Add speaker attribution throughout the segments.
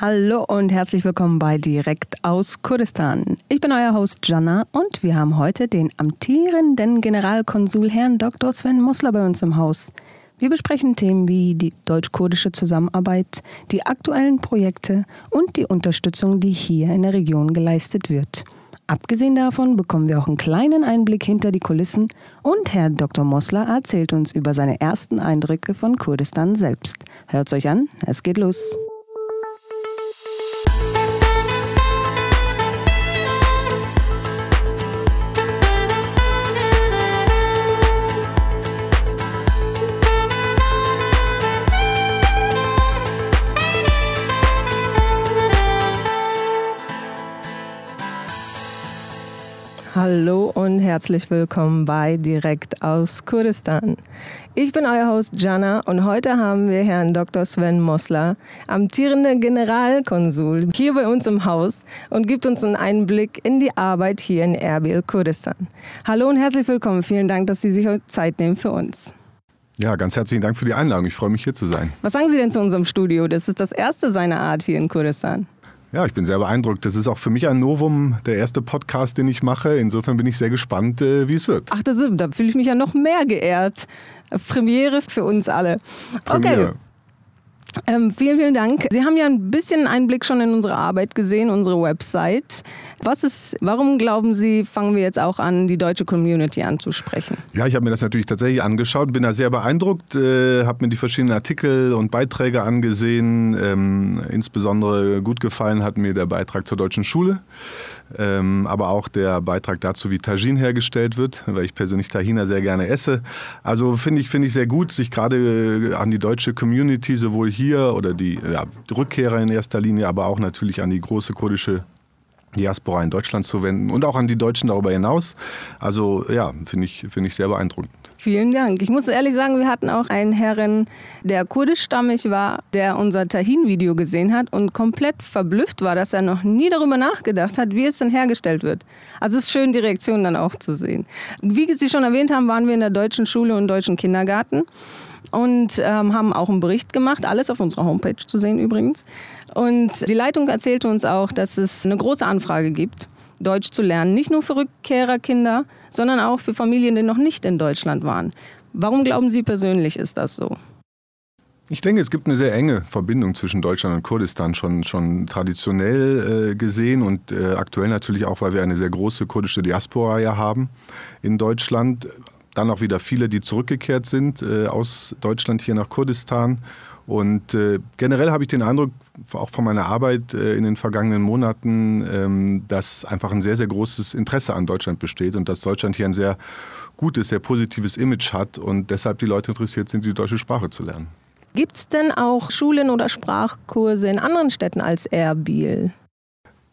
Speaker 1: Hallo und herzlich willkommen bei Direkt aus Kurdistan. Ich bin euer Host Jana und wir haben heute den amtierenden Generalkonsul Herrn Dr. Sven Mosler bei uns im Haus. Wir besprechen Themen wie die deutsch-kurdische Zusammenarbeit, die aktuellen Projekte und die Unterstützung, die hier in der Region geleistet wird. Abgesehen davon bekommen wir auch einen kleinen Einblick hinter die Kulissen und Herr Dr. Mosler erzählt uns über seine ersten Eindrücke von Kurdistan selbst. Hört's euch an, es geht los. Hallo und herzlich willkommen bei Direkt aus Kurdistan. Ich bin euer Host Jana und heute haben wir Herrn Dr. Sven Mosler, amtierender Generalkonsul, hier bei uns im Haus und gibt uns einen Einblick in die Arbeit hier in Erbil, Kurdistan. Hallo und herzlich willkommen. Vielen Dank, dass Sie sich heute Zeit nehmen für uns.
Speaker 2: Ja, ganz herzlichen Dank für die Einladung. Ich freue mich hier zu sein.
Speaker 1: Was sagen Sie denn zu unserem Studio? Das ist das erste seiner Art hier in Kurdistan.
Speaker 2: Ja, ich bin sehr beeindruckt. Das ist auch für mich ein Novum, der erste Podcast, den ich mache. Insofern bin ich sehr gespannt, äh, wie es wird.
Speaker 1: Ach, das, da fühle ich mich ja noch mehr geehrt. Premiere für uns alle.
Speaker 2: Premiere.
Speaker 1: Ähm, vielen, vielen Dank. Sie haben ja ein bisschen Einblick schon in unsere Arbeit gesehen, unsere Website. Was ist, warum glauben Sie, fangen wir jetzt auch an, die deutsche Community anzusprechen?
Speaker 2: Ja, ich habe mir das natürlich tatsächlich angeschaut, bin da sehr beeindruckt, äh, habe mir die verschiedenen Artikel und Beiträge angesehen. Ähm, insbesondere gut gefallen hat mir der Beitrag zur deutschen Schule, ähm, aber auch der Beitrag dazu, wie Tajin hergestellt wird, weil ich persönlich Tahina sehr gerne esse. Also finde ich, find ich sehr gut, sich gerade äh, an die deutsche Community sowohl hier oder die, ja, die Rückkehrer in erster Linie, aber auch natürlich an die große kurdische Diaspora in Deutschland zu wenden und auch an die Deutschen darüber hinaus. Also ja, finde ich, find ich sehr beeindruckend.
Speaker 1: Vielen Dank. Ich muss ehrlich sagen, wir hatten auch einen Herren, der kurdischstammig war, der unser Tahin-Video gesehen hat und komplett verblüfft war, dass er noch nie darüber nachgedacht hat, wie es denn hergestellt wird. Also es ist schön, die Reaktion dann auch zu sehen. Wie Sie schon erwähnt haben, waren wir in der deutschen Schule und deutschen Kindergarten und ähm, haben auch einen Bericht gemacht, alles auf unserer Homepage zu sehen übrigens. Und die Leitung erzählte uns auch, dass es eine große Anfrage gibt, Deutsch zu lernen, nicht nur für Rückkehrerkinder, sondern auch für Familien, die noch nicht in Deutschland waren. Warum glauben Sie persönlich, ist das so?
Speaker 2: Ich denke, es gibt eine sehr enge Verbindung zwischen Deutschland und Kurdistan, schon, schon traditionell äh, gesehen und äh, aktuell natürlich auch, weil wir eine sehr große kurdische Diaspora ja haben in Deutschland. Dann auch wieder viele, die zurückgekehrt sind äh, aus Deutschland hier nach Kurdistan. Und äh, generell habe ich den Eindruck, auch von meiner Arbeit äh, in den vergangenen Monaten, ähm, dass einfach ein sehr, sehr großes Interesse an Deutschland besteht und dass Deutschland hier ein sehr gutes, sehr positives Image hat und deshalb die Leute interessiert sind, die deutsche Sprache zu lernen.
Speaker 1: Gibt es denn auch Schulen oder Sprachkurse in anderen Städten als Erbil?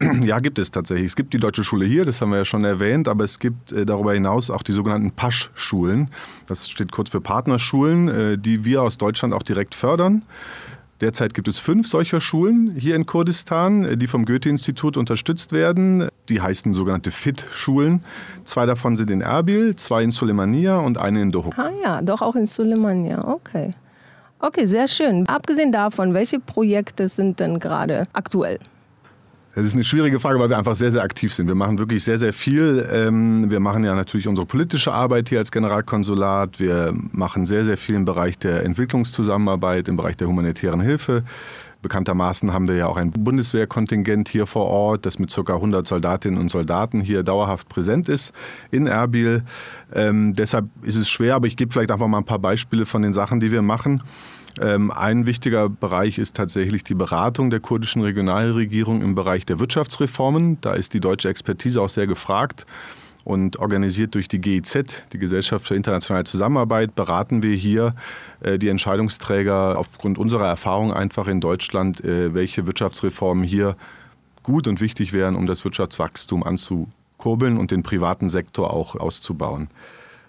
Speaker 2: Ja, gibt es tatsächlich. Es gibt die Deutsche Schule hier, das haben wir ja schon erwähnt, aber es gibt äh, darüber hinaus auch die sogenannten Pasch-Schulen. Das steht kurz für Partnerschulen, äh, die wir aus Deutschland auch direkt fördern. Derzeit gibt es fünf solcher Schulen hier in Kurdistan, äh, die vom Goethe-Institut unterstützt werden. Die heißen sogenannte FIT-Schulen. Zwei davon sind in Erbil, zwei in Sulemania und eine in Dohuk.
Speaker 1: Ah ja, doch auch in Sulemania, okay. Okay, sehr schön. Abgesehen davon, welche Projekte sind denn gerade aktuell?
Speaker 2: Das ist eine schwierige Frage, weil wir einfach sehr, sehr aktiv sind. Wir machen wirklich sehr, sehr viel. Ähm, wir machen ja natürlich unsere politische Arbeit hier als Generalkonsulat. Wir machen sehr, sehr viel im Bereich der Entwicklungszusammenarbeit, im Bereich der humanitären Hilfe. Bekanntermaßen haben wir ja auch ein Bundeswehrkontingent hier vor Ort, das mit ca. 100 Soldatinnen und Soldaten hier dauerhaft präsent ist in Erbil. Ähm, deshalb ist es schwer, aber ich gebe vielleicht einfach mal ein paar Beispiele von den Sachen, die wir machen. Ähm, ein wichtiger Bereich ist tatsächlich die Beratung der kurdischen Regionalregierung im Bereich der Wirtschaftsreformen. Da ist die deutsche Expertise auch sehr gefragt. Und organisiert durch die GIZ, die Gesellschaft für internationale Zusammenarbeit, beraten wir hier äh, die Entscheidungsträger aufgrund unserer Erfahrung einfach in Deutschland, äh, welche Wirtschaftsreformen hier gut und wichtig wären, um das Wirtschaftswachstum anzukurbeln und den privaten Sektor auch auszubauen.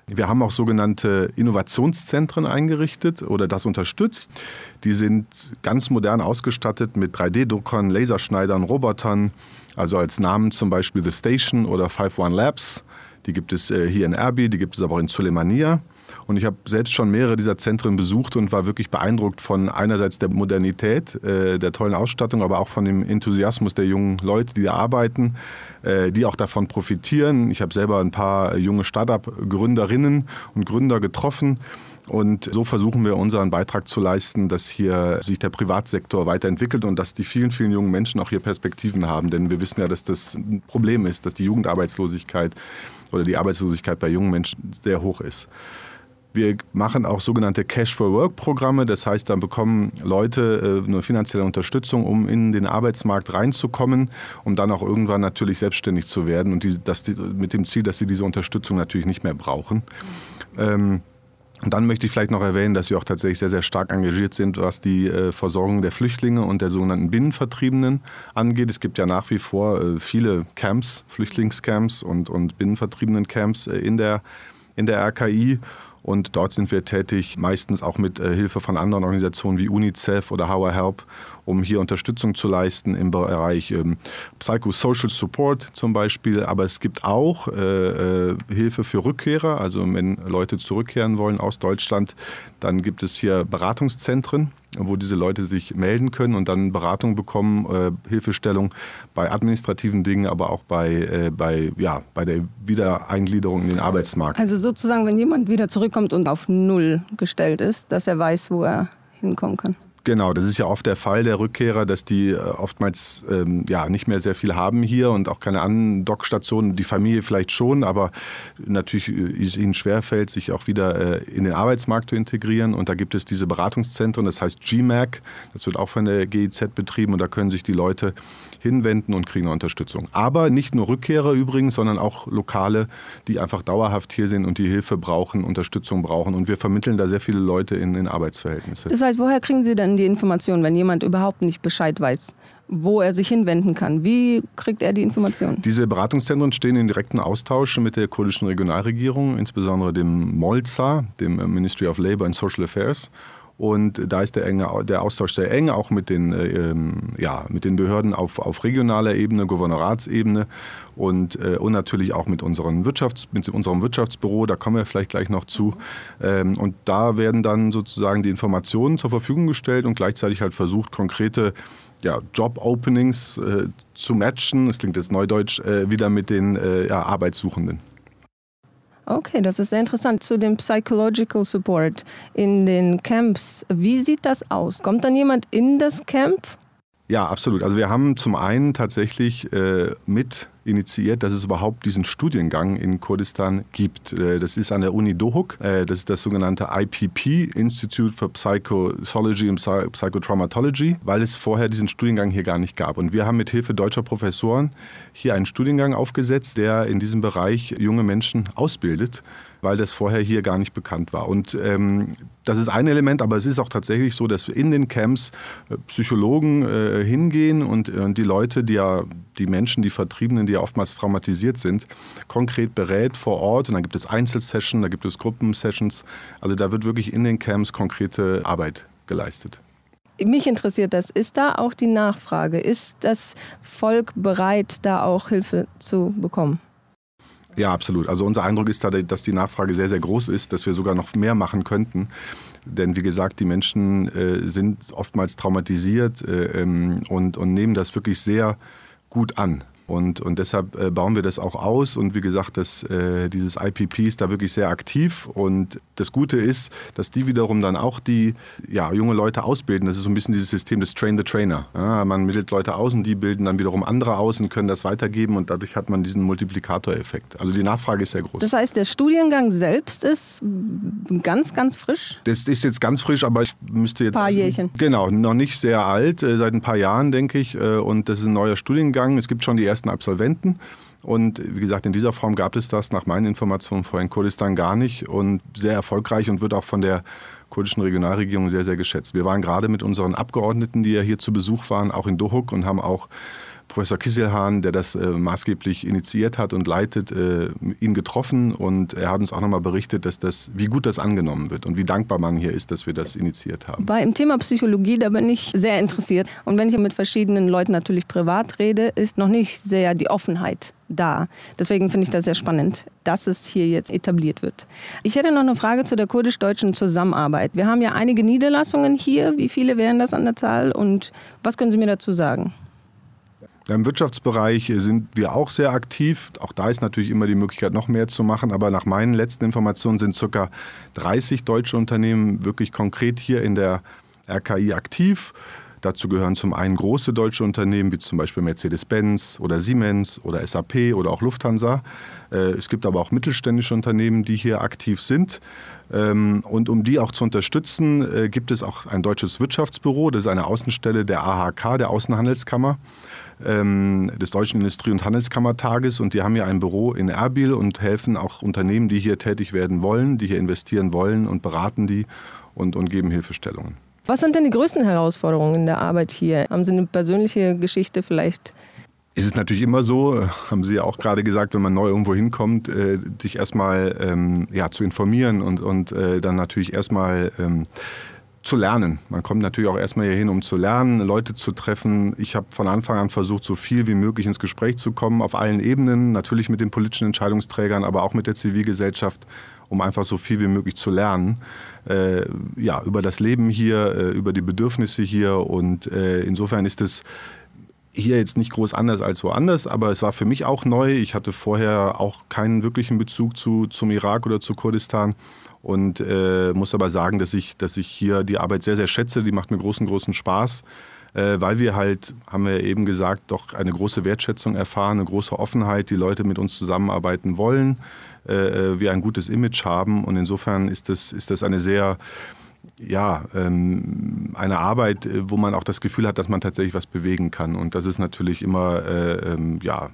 Speaker 2: Wir haben auch sogenannte Innovationszentren eingerichtet oder das unterstützt. Die sind ganz modern ausgestattet mit 3D-Druckern, Laserschneidern, Robotern. Also als Namen zum Beispiel The Station oder 51 Labs. Die gibt es äh, hier in Erbil, die gibt es aber auch in Sulemania. Und ich habe selbst schon mehrere dieser Zentren besucht und war wirklich beeindruckt von einerseits der Modernität, äh, der tollen Ausstattung, aber auch von dem Enthusiasmus der jungen Leute, die da arbeiten, äh, die auch davon profitieren. Ich habe selber ein paar junge Start-up-Gründerinnen und Gründer getroffen. Und so versuchen wir unseren Beitrag zu leisten, dass hier sich der Privatsektor weiterentwickelt und dass die vielen, vielen jungen Menschen auch hier Perspektiven haben. Denn wir wissen ja, dass das ein Problem ist, dass die Jugendarbeitslosigkeit oder die Arbeitslosigkeit bei jungen Menschen sehr hoch ist. Wir machen auch sogenannte Cash for Work Programme. Das heißt, da bekommen Leute äh, eine finanzielle Unterstützung, um in den Arbeitsmarkt reinzukommen, um dann auch irgendwann natürlich selbstständig zu werden und die, das, mit dem Ziel, dass sie diese Unterstützung natürlich nicht mehr brauchen. Ähm, und dann möchte ich vielleicht noch erwähnen, dass wir auch tatsächlich sehr, sehr stark engagiert sind, was die äh, Versorgung der Flüchtlinge und der sogenannten Binnenvertriebenen angeht. Es gibt ja nach wie vor äh, viele Camps, Flüchtlingscamps und, und Binnenvertriebenen-Camps äh, in, der, in der RKI. Und dort sind wir tätig, meistens auch mit äh, Hilfe von anderen Organisationen wie UNICEF oder How Help, um hier Unterstützung zu leisten im Bereich ähm, Psychosocial Support zum Beispiel. Aber es gibt auch äh, äh, Hilfe für Rückkehrer. Also wenn Leute zurückkehren wollen aus Deutschland, dann gibt es hier Beratungszentren wo diese Leute sich melden können und dann Beratung bekommen, äh, Hilfestellung bei administrativen Dingen, aber auch bei, äh, bei, ja, bei der Wiedereingliederung in den Arbeitsmarkt.
Speaker 1: Also sozusagen, wenn jemand wieder zurückkommt und auf Null gestellt ist, dass er weiß, wo er hinkommen kann.
Speaker 2: Genau, das ist ja oft der Fall der Rückkehrer, dass die äh, oftmals ähm, ja, nicht mehr sehr viel haben hier und auch keine Andockstationen. Die Familie vielleicht schon, aber natürlich äh, ist ihnen schwerfällt, sich auch wieder äh, in den Arbeitsmarkt zu integrieren. Und da gibt es diese Beratungszentren, das heißt GMAC, das wird auch von der GIZ betrieben und da können sich die Leute hinwenden und kriegen Unterstützung. Aber nicht nur Rückkehrer übrigens, sondern auch Lokale, die einfach dauerhaft hier sind und die Hilfe brauchen, Unterstützung brauchen. Und wir vermitteln da sehr viele Leute in, in Arbeitsverhältnisse.
Speaker 1: Das heißt, woher kriegen Sie denn die Informationen, wenn jemand überhaupt nicht Bescheid weiß? wo er sich hinwenden kann. Wie kriegt er die Informationen?
Speaker 2: Diese Beratungszentren stehen in direktem Austausch mit der kurdischen Regionalregierung, insbesondere dem MOLZA, dem Ministry of Labour and Social Affairs. Und da ist der, enge, der Austausch sehr eng, auch mit den, äh, ähm, ja, mit den Behörden auf, auf regionaler Ebene, Gouvernoratsebene und, äh, und natürlich auch mit, unseren Wirtschafts-, mit unserem Wirtschaftsbüro, da kommen wir vielleicht gleich noch zu. Ähm, und da werden dann sozusagen die Informationen zur Verfügung gestellt und gleichzeitig halt versucht, konkrete ja, Job-Openings äh, zu matchen, das klingt jetzt neudeutsch, äh, wieder mit den äh, ja, Arbeitssuchenden.
Speaker 1: Okay, das ist sehr interessant. Zu dem Psychological Support in den Camps. Wie sieht das aus? Kommt dann jemand in das Camp?
Speaker 2: Ja, absolut. Also wir haben zum einen tatsächlich äh, mit initiiert, dass es überhaupt diesen Studiengang in Kurdistan gibt. Äh, das ist an der Uni Dohuk. Äh, das ist das sogenannte IPP, Institute for Psychology and Psychotraumatology, weil es vorher diesen Studiengang hier gar nicht gab. Und wir haben mit Hilfe deutscher Professoren hier einen Studiengang aufgesetzt, der in diesem Bereich junge Menschen ausbildet weil das vorher hier gar nicht bekannt war. Und ähm, das ist ein Element, aber es ist auch tatsächlich so, dass in den Camps äh, Psychologen äh, hingehen und, äh, die Leute, die ja, die Menschen, die Vertriebenen, die ja oftmals traumatisiert sind, konkret berät vor Ort. Und dann gibt es Einzelsessions, da gibt es Gruppensessions. Also da wird wirklich in den Camps konkrete Arbeit geleistet.
Speaker 1: Mich interessiert das. Ist da auch die Nachfrage? Ist das Volk bereit, da auch Hilfe zu bekommen?
Speaker 2: Ja, absolut. Also unser Eindruck ist da, dass die Nachfrage sehr, sehr groß ist, dass wir sogar noch mehr machen könnten. Denn wie gesagt, die Menschen äh, sind oftmals traumatisiert äh, ähm, und nehmen das wirklich sehr gut an. Und, und deshalb äh, bauen wir das auch aus. Und wie gesagt, das, äh, dieses IPP ist da wirklich sehr aktiv. Und das Gute ist, dass die wiederum dann auch die ja, junge Leute ausbilden. Das ist so ein bisschen dieses System des Train the Trainer. Ja, man mittelt Leute aus und die bilden dann wiederum andere aus und können das weitergeben. Und dadurch hat man diesen Multiplikatoreffekt. Also die Nachfrage ist sehr groß.
Speaker 1: Das heißt, der Studiengang selbst ist ganz, ganz frisch?
Speaker 2: Das ist jetzt ganz frisch, aber ich müsste jetzt.
Speaker 1: Ein paar Jährchen.
Speaker 2: Genau, noch nicht sehr alt, äh, seit ein paar Jahren, denke ich. Und das ist ein neuer Studiengang. Es gibt schon die ersten ersten Absolventen. Und wie gesagt, in dieser Form gab es das nach meinen Informationen vorher in Kurdistan gar nicht und sehr erfolgreich und wird auch von der kurdischen Regionalregierung sehr, sehr geschätzt. Wir waren gerade mit unseren Abgeordneten, die ja hier zu Besuch waren, auch in Dohuk und haben auch Professor Kisselhahn, der das äh, maßgeblich initiiert hat und leitet, äh, ihn getroffen und er hat uns auch nochmal berichtet, dass das, wie gut das angenommen wird und wie dankbar man hier ist, dass wir das initiiert haben.
Speaker 1: Bei dem Thema Psychologie, da bin ich sehr interessiert. Und wenn ich mit verschiedenen Leuten natürlich privat rede, ist noch nicht sehr die Offenheit da. Deswegen finde ich das sehr spannend, dass es hier jetzt etabliert wird. Ich hätte noch eine Frage zu der kurdisch-deutschen Zusammenarbeit. Wir haben ja einige Niederlassungen hier. Wie viele wären das an der Zahl und was können Sie mir dazu sagen?
Speaker 2: Im Wirtschaftsbereich sind wir auch sehr aktiv. Auch da ist natürlich immer die Möglichkeit, noch mehr zu machen. Aber nach meinen letzten Informationen sind ca. 30 deutsche Unternehmen wirklich konkret hier in der RKI aktiv. Dazu gehören zum einen große deutsche Unternehmen wie zum Beispiel Mercedes-Benz oder Siemens oder SAP oder auch Lufthansa. Äh, es gibt aber auch mittelständische Unternehmen, die hier aktiv sind. Ähm, und um die auch zu unterstützen, äh, gibt es auch ein deutsches Wirtschaftsbüro. Das ist eine Außenstelle der AHK, der Außenhandelskammer ähm, des Deutschen Industrie- und Handelskammertages. Und die haben hier ein Büro in Erbil und helfen auch Unternehmen, die hier tätig werden wollen, die hier investieren wollen und beraten die und, und geben Hilfestellungen.
Speaker 1: Was sind denn die größten Herausforderungen in der Arbeit hier? Haben Sie eine persönliche Geschichte vielleicht?
Speaker 2: Es ist natürlich immer so, haben Sie ja auch gerade gesagt, wenn man neu irgendwo hinkommt, äh, sich erstmal ähm, ja, zu informieren und, und äh, dann natürlich erstmal ähm, zu lernen. Man kommt natürlich auch erstmal hier hin, um zu lernen, Leute zu treffen. Ich habe von Anfang an versucht, so viel wie möglich ins Gespräch zu kommen, auf allen Ebenen, natürlich mit den politischen Entscheidungsträgern, aber auch mit der Zivilgesellschaft, um einfach so viel wie möglich zu lernen äh, ja, über das Leben hier, äh, über die Bedürfnisse hier. Und äh, insofern ist es hier jetzt nicht groß anders als woanders, aber es war für mich auch neu. Ich hatte vorher auch keinen wirklichen Bezug zu, zum Irak oder zu Kurdistan und äh, muss aber sagen, dass ich, dass ich hier die Arbeit sehr, sehr schätze. Die macht mir großen, großen Spaß, äh, weil wir halt, haben wir eben gesagt, doch eine große Wertschätzung erfahren, eine große Offenheit, die Leute mit uns zusammenarbeiten wollen. Äh, äh, wir ein gutes Image haben. Und insofern ist das, ist das eine sehr, ja, ähm, eine Arbeit, äh, wo man auch das Gefühl hat, dass man tatsächlich was bewegen kann. Und das ist natürlich immer, äh, ähm, ja,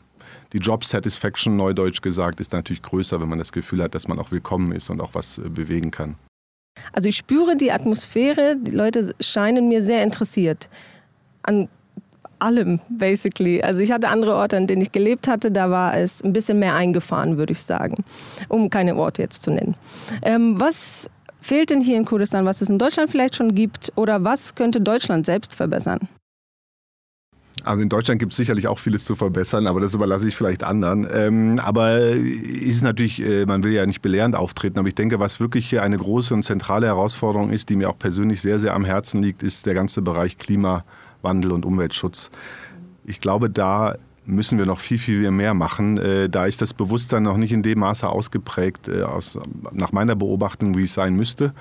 Speaker 2: die Job Satisfaction, neudeutsch gesagt, ist natürlich größer, wenn man das Gefühl hat, dass man auch willkommen ist und auch was bewegen kann.
Speaker 1: Also ich spüre die Atmosphäre, die Leute scheinen mir sehr interessiert an allem, basically. Also ich hatte andere Orte, an denen ich gelebt hatte, da war es ein bisschen mehr eingefahren, würde ich sagen, um keine Orte jetzt zu nennen. Ähm, was fehlt denn hier in Kurdistan, was es in Deutschland vielleicht schon gibt oder was könnte Deutschland selbst verbessern?
Speaker 2: Also in Deutschland gibt es sicherlich auch vieles zu verbessern, aber das überlasse ich vielleicht anderen. Ähm, aber ist natürlich, äh, man will ja nicht belehrend auftreten, aber ich denke, was wirklich hier eine große und zentrale Herausforderung ist, die mir auch persönlich sehr, sehr am Herzen liegt, ist der ganze Bereich Klima. Wandel und Umweltschutz. Ich glaube, da müssen wir noch viel, viel mehr machen. Äh, da ist das Bewusstsein noch nicht in dem Maße ausgeprägt, äh, aus, nach meiner Beobachtung, wie es sein müsste.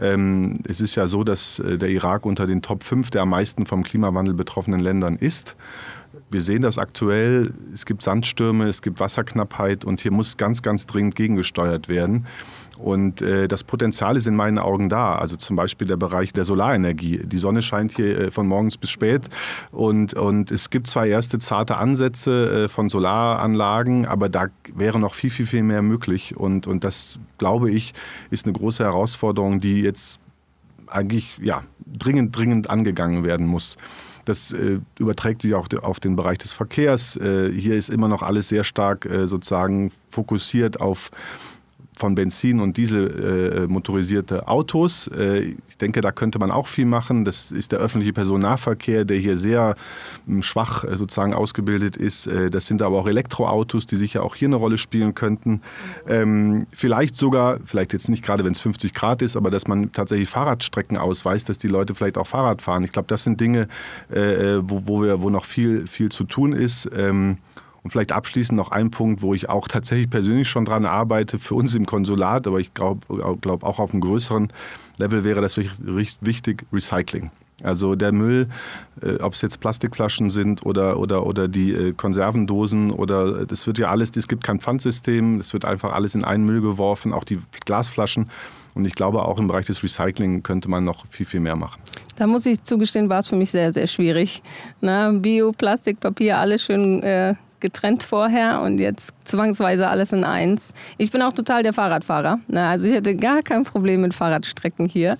Speaker 2: Ähm, es ist ja so, dass äh, der Irak unter den Top 5 der am meisten vom Klimawandel betroffenen Ländern ist. Wir sehen das aktuell. Es gibt Sandstürme, es gibt Wasserknappheit und hier muss ganz, ganz dringend gegengesteuert werden. Und äh, das Potenzial ist in meinen Augen da. Also zum Beispiel der Bereich der Solarenergie. Die Sonne scheint hier äh, von morgens bis spät und, und es gibt zwar erste zarte Ansätze äh, von Solaranlagen, aber da wäre noch viel, viel, viel mehr möglich. Und, und das, glaube ich, ist eine große Herausforderung, die jetzt eigentlich ja, dringend, dringend angegangen werden muss. Das äh, überträgt sich auch auf den Bereich des Verkehrs. Äh, hier ist immer noch alles sehr stark äh, sozusagen fokussiert auf von Benzin und Diesel äh, Autos. Äh, ich denke, da könnte man auch viel machen. Das ist der öffentliche Personennahverkehr, der hier sehr äh, schwach äh, sozusagen ausgebildet ist. Äh, das sind aber auch Elektroautos, die sicher auch hier eine Rolle spielen könnten. Ähm, vielleicht sogar, vielleicht jetzt nicht gerade, wenn es 50 Grad ist, aber dass man tatsächlich Fahrradstrecken ausweist, dass die Leute vielleicht auch Fahrrad fahren. Ich glaube, das sind Dinge, äh, wo, wo, wir, wo noch viel, viel zu tun ist. Ähm, und vielleicht abschließend noch ein Punkt, wo ich auch tatsächlich persönlich schon dran arbeite, für uns im Konsulat, aber ich glaube glaub auch auf einem größeren Level wäre das wichtig, Recycling. Also der Müll, äh, ob es jetzt Plastikflaschen sind oder, oder, oder die äh, Konservendosen oder das wird ja alles, es gibt kein Pfandsystem, es wird einfach alles in einen Müll geworfen, auch die Glasflaschen. Und ich glaube, auch im Bereich des Recycling könnte man noch viel, viel mehr machen.
Speaker 1: Da muss ich zugestehen, war es für mich sehr, sehr schwierig. Na, Bio, Plastik, Papier, alles schön äh, getrennt vorher und jetzt zwangsweise alles in eins. Ich bin auch total der Fahrradfahrer. Ne? Also ich hätte gar kein Problem mit Fahrradstrecken hier.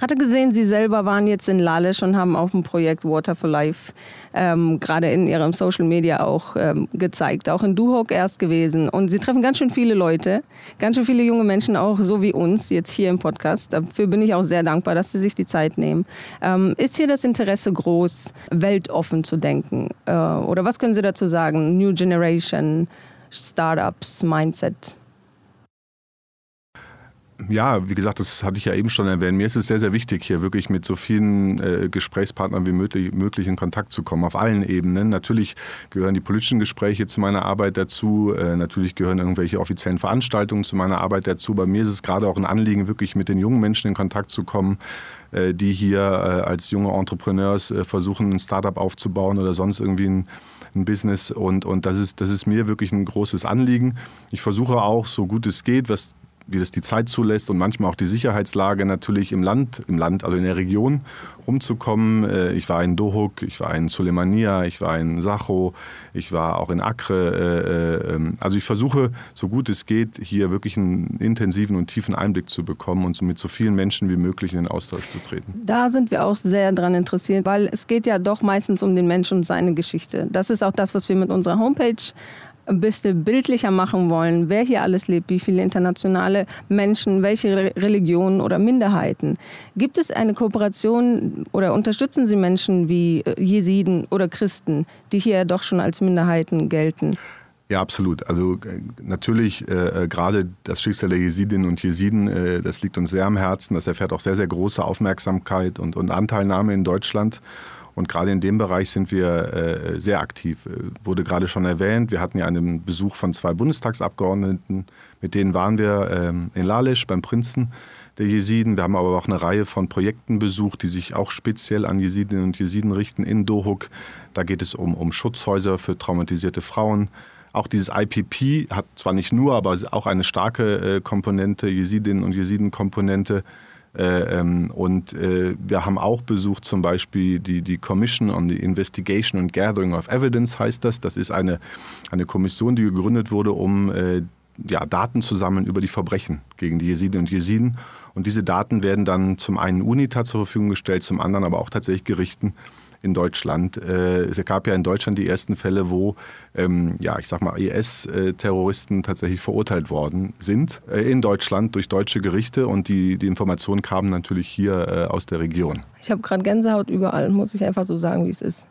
Speaker 1: Hatte gesehen, Sie selber waren jetzt in Lalisch und haben auch ein Projekt Water for Life ähm, gerade in Ihrem Social Media auch ähm, gezeigt. Auch in Duhok erst gewesen. Und Sie treffen ganz schön viele Leute, ganz schön viele junge Menschen, auch so wie uns jetzt hier im Podcast. Dafür bin ich auch sehr dankbar, dass Sie sich die Zeit nehmen. Ähm, ist hier das Interesse groß, weltoffen zu denken? Äh, oder was können Sie dazu sagen? New Generation, Startups, Mindset?
Speaker 2: Ja, wie gesagt, das hatte ich ja eben schon erwähnt. Mir ist es sehr, sehr wichtig, hier wirklich mit so vielen äh, Gesprächspartnern wie möglich, möglich in Kontakt zu kommen, auf allen Ebenen. Natürlich gehören die politischen Gespräche zu meiner Arbeit dazu. Äh, natürlich gehören irgendwelche offiziellen Veranstaltungen zu meiner Arbeit dazu. Bei mir ist es gerade auch ein Anliegen, wirklich mit den jungen Menschen in Kontakt zu kommen, äh, die hier äh, als junge Entrepreneurs äh, versuchen, ein Startup aufzubauen oder sonst irgendwie ein ein Business und, und das, ist, das ist mir wirklich ein großes Anliegen. Ich versuche auch, so gut es geht, was wie das die Zeit zulässt und manchmal auch die Sicherheitslage natürlich im Land, im Land, also in der Region rumzukommen. Äh, ich war in Dohuk, ich war in Sulemania, ich war in Sacho, ich war auch in Acre. Äh, ähm, also ich versuche, so gut es geht, hier wirklich einen intensiven und tiefen Einblick zu bekommen und mit so vielen Menschen wie möglich in den Austausch zu treten.
Speaker 1: Da sind wir auch sehr daran interessiert, weil es geht ja doch meistens um den Menschen und seine Geschichte. Das ist auch das, was wir mit unserer Homepage ein bisschen bildlicher machen wollen, wer hier alles lebt, wie viele internationale Menschen, welche Religionen oder Minderheiten. Gibt es eine Kooperation oder unterstützen Sie Menschen wie äh, Jesiden oder Christen, die hier doch schon als Minderheiten gelten?
Speaker 2: Ja, absolut. Also äh, natürlich äh, äh, gerade das Schicksal der Jesidinnen und Jesiden, äh, das liegt uns sehr am Herzen. Das erfährt auch sehr, sehr große Aufmerksamkeit und, und Anteilnahme in Deutschland. Und gerade in dem Bereich sind wir äh, sehr aktiv. Wurde gerade schon erwähnt, wir hatten ja einen Besuch von zwei Bundestagsabgeordneten, mit denen waren wir ähm, in Lalesch beim Prinzen der Jesiden. Wir haben aber auch eine Reihe von Projekten besucht, die sich auch speziell an Jesidinnen und Jesiden richten in Dohuk. Da geht es um, um Schutzhäuser für traumatisierte Frauen. Auch dieses IPP hat zwar nicht nur, aber auch eine starke äh, Komponente, Jesidinnen und Jesiden-Komponente. Äh, ähm, und äh, wir haben auch besucht zum Beispiel die, die Commission on the Investigation and Gathering of Evidence, heißt das. Das ist eine, eine Kommission, die gegründet wurde, um äh, ja, Daten zu sammeln über die Verbrechen gegen die Jesiden und Jesiden. Und diese Daten werden dann zum einen UNITA zur Verfügung gestellt, zum anderen aber auch tatsächlich Gerichten in Deutschland. Äh, es gab ja in Deutschland die ersten Fälle, wo, ähm, ja, ich sag mal, IS-Terroristen tatsächlich verurteilt worden sind äh, in Deutschland durch deutsche Gerichte und die, die Informationen kamen natürlich hier äh, aus der Region.
Speaker 1: Ich habe gerade Gänsehaut überall, muss ich einfach so sagen, wie es ist.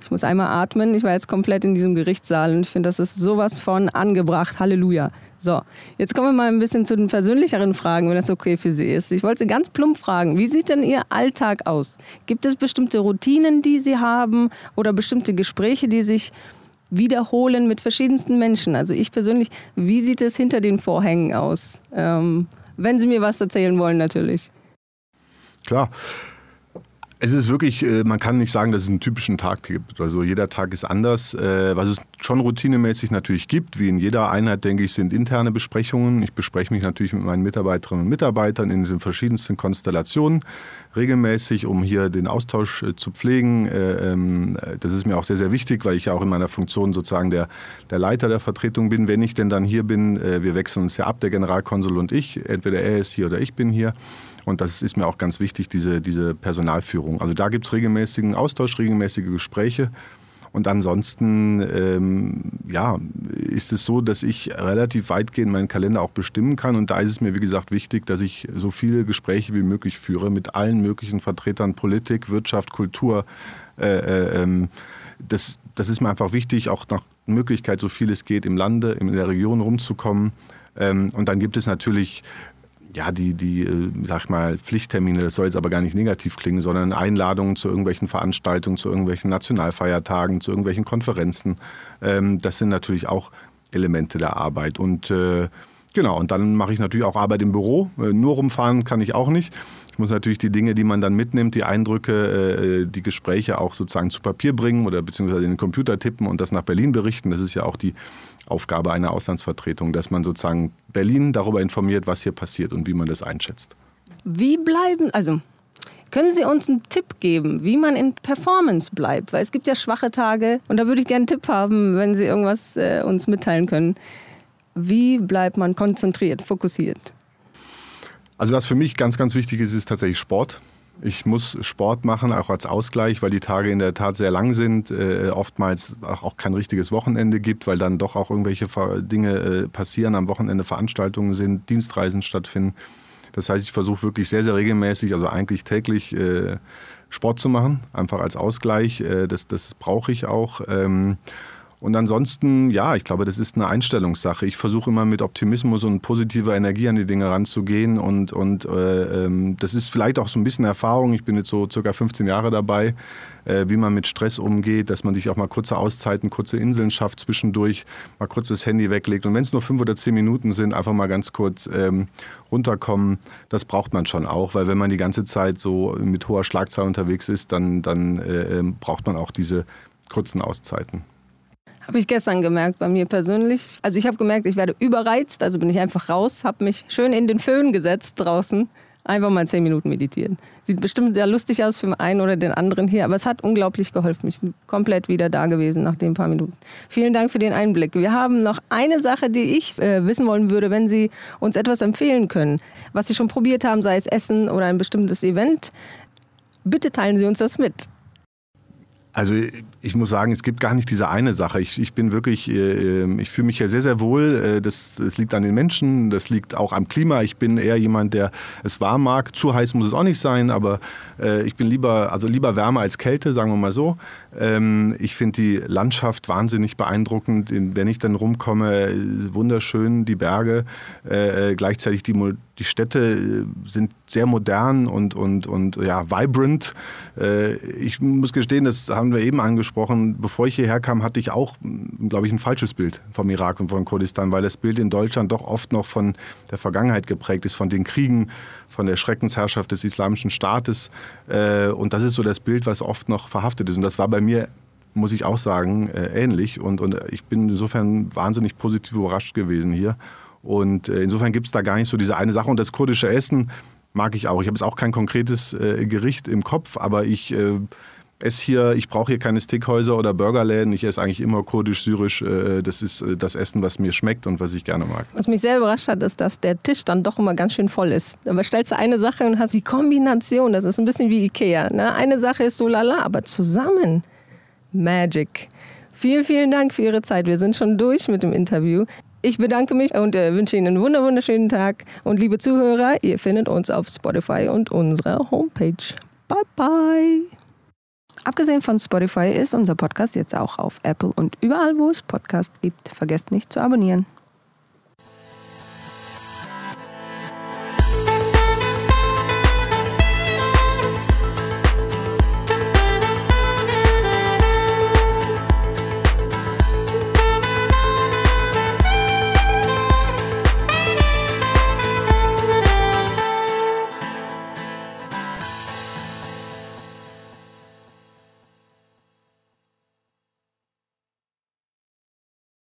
Speaker 1: Ich muss einmal atmen. Ich war jetzt komplett in diesem Gerichtssaal und ich finde, das ist sowas von angebracht. Halleluja. So, jetzt kommen wir mal ein bisschen zu den persönlicheren Fragen, wenn das okay für Sie ist. Ich wollte Sie ganz plump fragen, wie sieht denn Ihr Alltag aus? Gibt es bestimmte Routinen, die Sie haben oder bestimmte Gespräche, die sich wiederholen mit verschiedensten Menschen? Also ich persönlich, wie sieht es hinter den Vorhängen aus? Ähm, wenn Sie mir was erzählen wollen, natürlich.
Speaker 2: Klar. Es ist wirklich, äh, man kann nicht sagen, dass es einen typischen Tag gibt. Also jeder Tag ist anders. Äh, was es schon routinemäßig natürlich gibt, wie in jeder Einheit, denke ich, sind interne Besprechungen. Ich bespreche mich natürlich mit meinen Mitarbeiterinnen und Mitarbeitern in den verschiedensten Konstellationen regelmäßig, um hier den Austausch äh, zu pflegen. Ähm, das ist mir auch sehr, sehr wichtig, weil ich ja auch in meiner Funktion sozusagen der, der Leiter der Vertretung bin. Wenn ich denn dann hier bin, wir wechseln uns ja ab, der Generalkonsul und ich. Entweder er ist hier oder ich bin hier. Und das ist mir auch ganz wichtig, diese, diese Personalführung. Also da gibt es regelmäßigen Austausch, regelmäßige Gespräche. Und ansonsten ähm, ja, ist es so, dass ich relativ weitgehend meinen Kalender auch bestimmen kann. Und da ist es mir, wie gesagt, wichtig, dass ich so viele Gespräche wie möglich führe mit allen möglichen Vertretern Politik, Wirtschaft, Kultur. Äh, äh, ähm, das, das ist mir einfach wichtig, auch nach Möglichkeit, so viel es geht, im Lande, in der Region rumzukommen. Ähm, und dann gibt es natürlich ja, die, die, äh, sag ich mal, Pflichttermine, das soll jetzt aber gar nicht negativ klingen, sondern Einladungen zu irgendwelchen Veranstaltungen, zu irgendwelchen Nationalfeiertagen, zu irgendwelchen Konferenzen. Ähm, das sind natürlich auch Elemente der Arbeit. Und äh, genau, und dann mache ich natürlich auch Arbeit im Büro. Äh, nur rumfahren kann ich auch nicht. Ich muss natürlich die Dinge, die man dann mitnimmt, die Eindrücke, äh, die Gespräche auch sozusagen zu Papier bringen oder beziehungsweise in den Computer tippen und das nach Berlin berichten. Das ist ja auch die Aufgabe einer Auslandsvertretung, dass man sozusagen Berlin darüber informiert, was hier passiert und wie man das einschätzt.
Speaker 1: Wie bleiben, also können Sie uns einen Tipp geben, wie man in Performance bleibt? Weil es gibt ja schwache Tage und da würde ich gerne einen Tipp haben, wenn Sie irgendwas äh, uns mitteilen können. Wie bleibt man konzentriert, fokussiert?
Speaker 2: Also was für mich ganz, ganz wichtig ist, ist tatsächlich Sport. Ich muss Sport machen, auch als Ausgleich, weil die Tage in der Tat sehr lang sind, äh, oftmals auch kein richtiges Wochenende gibt, weil dann doch auch irgendwelche Dinge äh, passieren, am Wochenende Veranstaltungen sind, Dienstreisen stattfinden. Das heißt, ich versuche wirklich sehr, sehr regelmäßig, also eigentlich täglich äh, Sport zu machen, einfach als Ausgleich. Äh, das, das brauche ich auch. Ähm, und ansonsten, ja, ich glaube, das ist eine Einstellungssache. Ich versuche immer mit Optimismus und positiver Energie an die Dinge ranzugehen. Und, und äh, ähm, das ist vielleicht auch so ein bisschen Erfahrung. Ich bin jetzt so circa 15 Jahre dabei, äh, wie man mit Stress umgeht, dass man sich auch mal kurze Auszeiten, kurze Inseln schafft zwischendurch, mal kurz das Handy weglegt. Und wenn es nur fünf oder zehn Minuten sind, einfach mal ganz kurz ähm, runterkommen. Das braucht man schon auch, weil wenn man die ganze Zeit so mit hoher Schlagzahl unterwegs ist, dann, dann äh, ähm, braucht man auch diese kurzen Auszeiten.
Speaker 1: Habe ich gestern gemerkt bei mir persönlich. Also ich habe gemerkt, ich werde überreizt, also bin ich einfach raus, habe mich schön in den Föhn gesetzt draußen, einfach mal zehn Minuten meditieren. Sieht bestimmt sehr lustig aus für den einen oder den anderen hier, aber es hat unglaublich geholfen. Ich bin komplett wieder da gewesen nach den paar Minuten. Vielen Dank für den Einblick. Wir haben noch eine Sache, die ich äh, wissen wollen würde, wenn Sie uns etwas empfehlen können, was Sie schon probiert haben, sei es Essen oder ein bestimmtes Event. Bitte teilen Sie uns das mit.
Speaker 2: Also ich muss sagen, es gibt gar nicht diese eine Sache. Ich, ich bin wirklich, äh, ich fühle mich ja sehr, sehr wohl. Äh, das, das liegt an den Menschen, das liegt auch am Klima. Ich bin eher jemand, der es warm mag. Zu heiß muss es auch nicht sein, aber äh, ich bin lieber, also lieber Wärme als Kälte, sagen wir mal so. Ähm, ich finde die Landschaft wahnsinnig beeindruckend. Wenn ich dann rumkomme, wunderschön, die Berge, gleichzeitig die die Städte äh, sind sehr modern und, und, und ja, vibrant. Äh, ich muss gestehen, das haben wir eben angesprochen, bevor ich hierher kam, hatte ich auch, glaube ich, ein falsches Bild vom Irak und von Kurdistan, weil das Bild in Deutschland doch oft noch von der Vergangenheit geprägt ist, von den Kriegen, von der Schreckensherrschaft des Islamischen Staates. Äh, und das ist so das Bild, was oft noch verhaftet ist. Und das war bei mir muss ich auch sagen, ähnlich. Und, und ich bin insofern wahnsinnig positiv überrascht gewesen hier. Und äh, insofern gibt es da gar nicht so diese eine Sache. Und das kurdische Essen mag ich auch. Ich habe jetzt auch kein konkretes äh, Gericht im Kopf, aber ich äh, esse hier, ich brauche hier keine Steakhäuser oder Burgerläden. Ich esse eigentlich immer kurdisch, syrisch. Äh, das ist äh, das Essen, was mir schmeckt und was ich gerne mag.
Speaker 1: Was mich sehr überrascht hat, ist, dass der Tisch dann doch immer ganz schön voll ist. Aber stellst du eine Sache und hast die Kombination. Das ist ein bisschen wie Ikea. Ne? Eine Sache ist so lala, aber zusammen Magic. Vielen, vielen Dank für Ihre Zeit. Wir sind schon durch mit dem Interview. Ich bedanke mich und äh, wünsche Ihnen einen wunderschönen Tag. Und liebe Zuhörer, ihr findet uns auf Spotify und unserer Homepage. Bye bye. Abgesehen von Spotify ist unser Podcast jetzt auch auf Apple und überall, wo es Podcasts gibt. Vergesst nicht zu abonnieren.